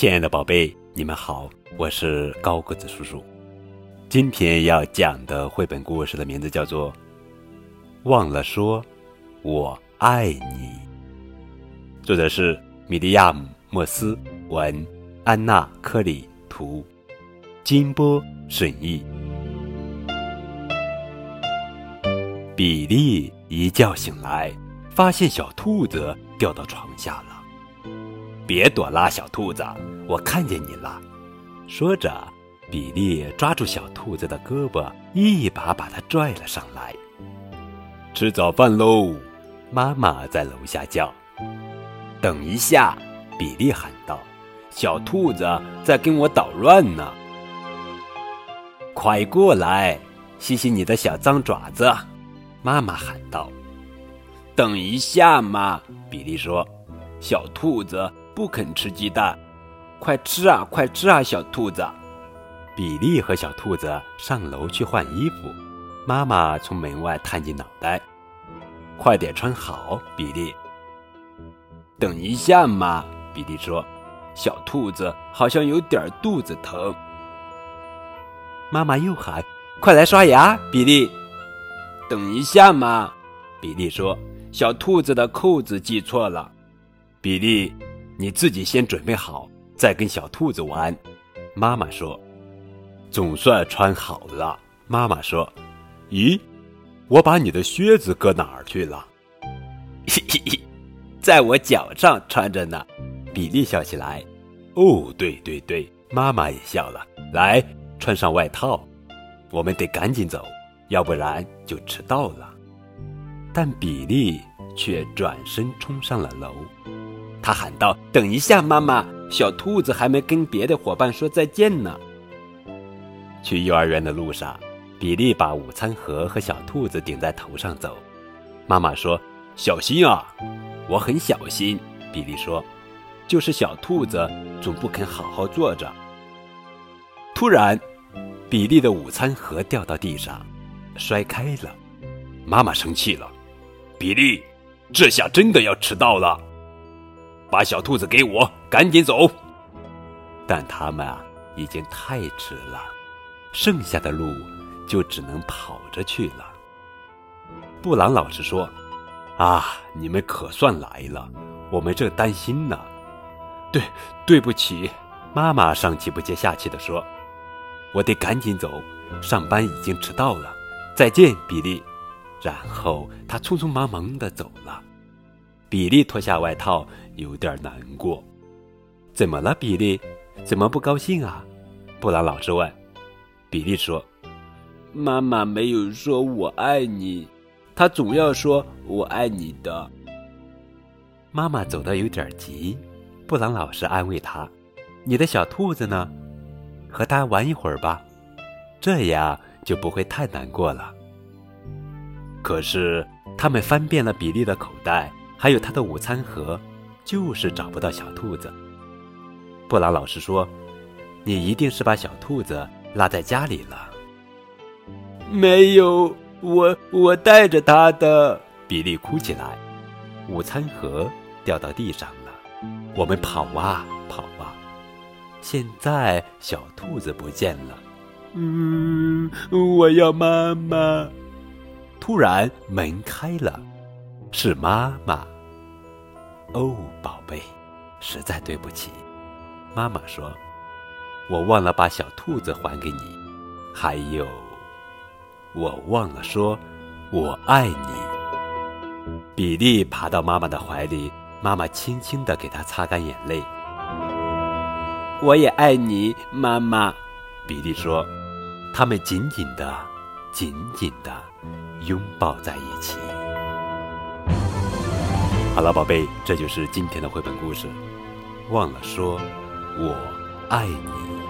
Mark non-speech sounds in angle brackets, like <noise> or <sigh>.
亲爱的宝贝，你们好，我是高个子叔叔。今天要讲的绘本故事的名字叫做《忘了说我爱你》，作者是米利亚姆·莫斯文，安娜·科里图，金波审译。比利一觉醒来，发现小兔子掉到床下了。别躲啦，小兔子，我看见你了。说着，比利抓住小兔子的胳膊，一把把它拽了上来。吃早饭喽！妈妈在楼下叫。等一下，比利喊道：“小兔子在跟我捣乱呢。”快过来，洗洗你的小脏爪子！妈妈喊道：“等一下嘛！”比利说：“小兔子不肯吃鸡蛋，快吃啊，快吃啊，小兔子！”比利和小兔子上楼去换衣服，妈妈从门外探进脑袋：“快点穿好，比利。”等一下嘛！比利说：“小兔子好像有点肚子疼。”妈妈又喊：“快来刷牙，比利。”等一下嘛，比利说：“小兔子的扣子系错了。”比利，你自己先准备好，再跟小兔子玩。”妈妈说：“总算穿好了。”妈妈说：“咦，我把你的靴子搁哪儿去了？”“嘿 <laughs> 嘿嘿，在我脚上穿着呢。”比利笑起来。“哦，对对对。”妈妈也笑了。“来，穿上外套，我们得赶紧走。”要不然就迟到了，但比利却转身冲上了楼。他喊道：“等一下，妈妈，小兔子还没跟别的伙伴说再见呢。”去幼儿园的路上，比利把午餐盒和小兔子顶在头上走。妈妈说：“小心啊！”我很小心，比利说：“就是小兔子总不肯好好坐着。”突然，比利的午餐盒掉到地上。摔开了，妈妈生气了。比利，这下真的要迟到了。把小兔子给我，赶紧走。但他们啊，已经太迟了，剩下的路就只能跑着去了。布朗老师说：“啊，你们可算来了，我们正担心呢。”对，对不起，妈妈上气不接下气地说：“我得赶紧走，上班已经迟到了。”再见，比利。然后他匆匆忙忙的走了。比利脱下外套，有点难过。怎么了，比利？怎么不高兴啊？布朗老师问。比利说：“妈妈没有说我爱你，她总要说我爱你的。”妈妈走得有点急。布朗老师安慰他：“你的小兔子呢？和它玩一会儿吧，这样。”就不会太难过了。可是他们翻遍了比利的口袋，还有他的午餐盒，就是找不到小兔子。布朗老师说：“你一定是把小兔子落在家里了。”没有，我我带着它的。比利哭起来，午餐盒掉到地上了。我们跑啊跑啊，现在小兔子不见了。嗯，我要妈妈。突然门开了，是妈妈。哦，宝贝，实在对不起。妈妈说：“我忘了把小兔子还给你，还有，我忘了说我爱你。”比利爬到妈妈的怀里，妈妈轻轻地给他擦干眼泪。我也爱你，妈妈。比利说。他们紧紧的、紧紧的拥抱在一起。好了，宝贝，这就是今天的绘本故事。忘了说，我爱你。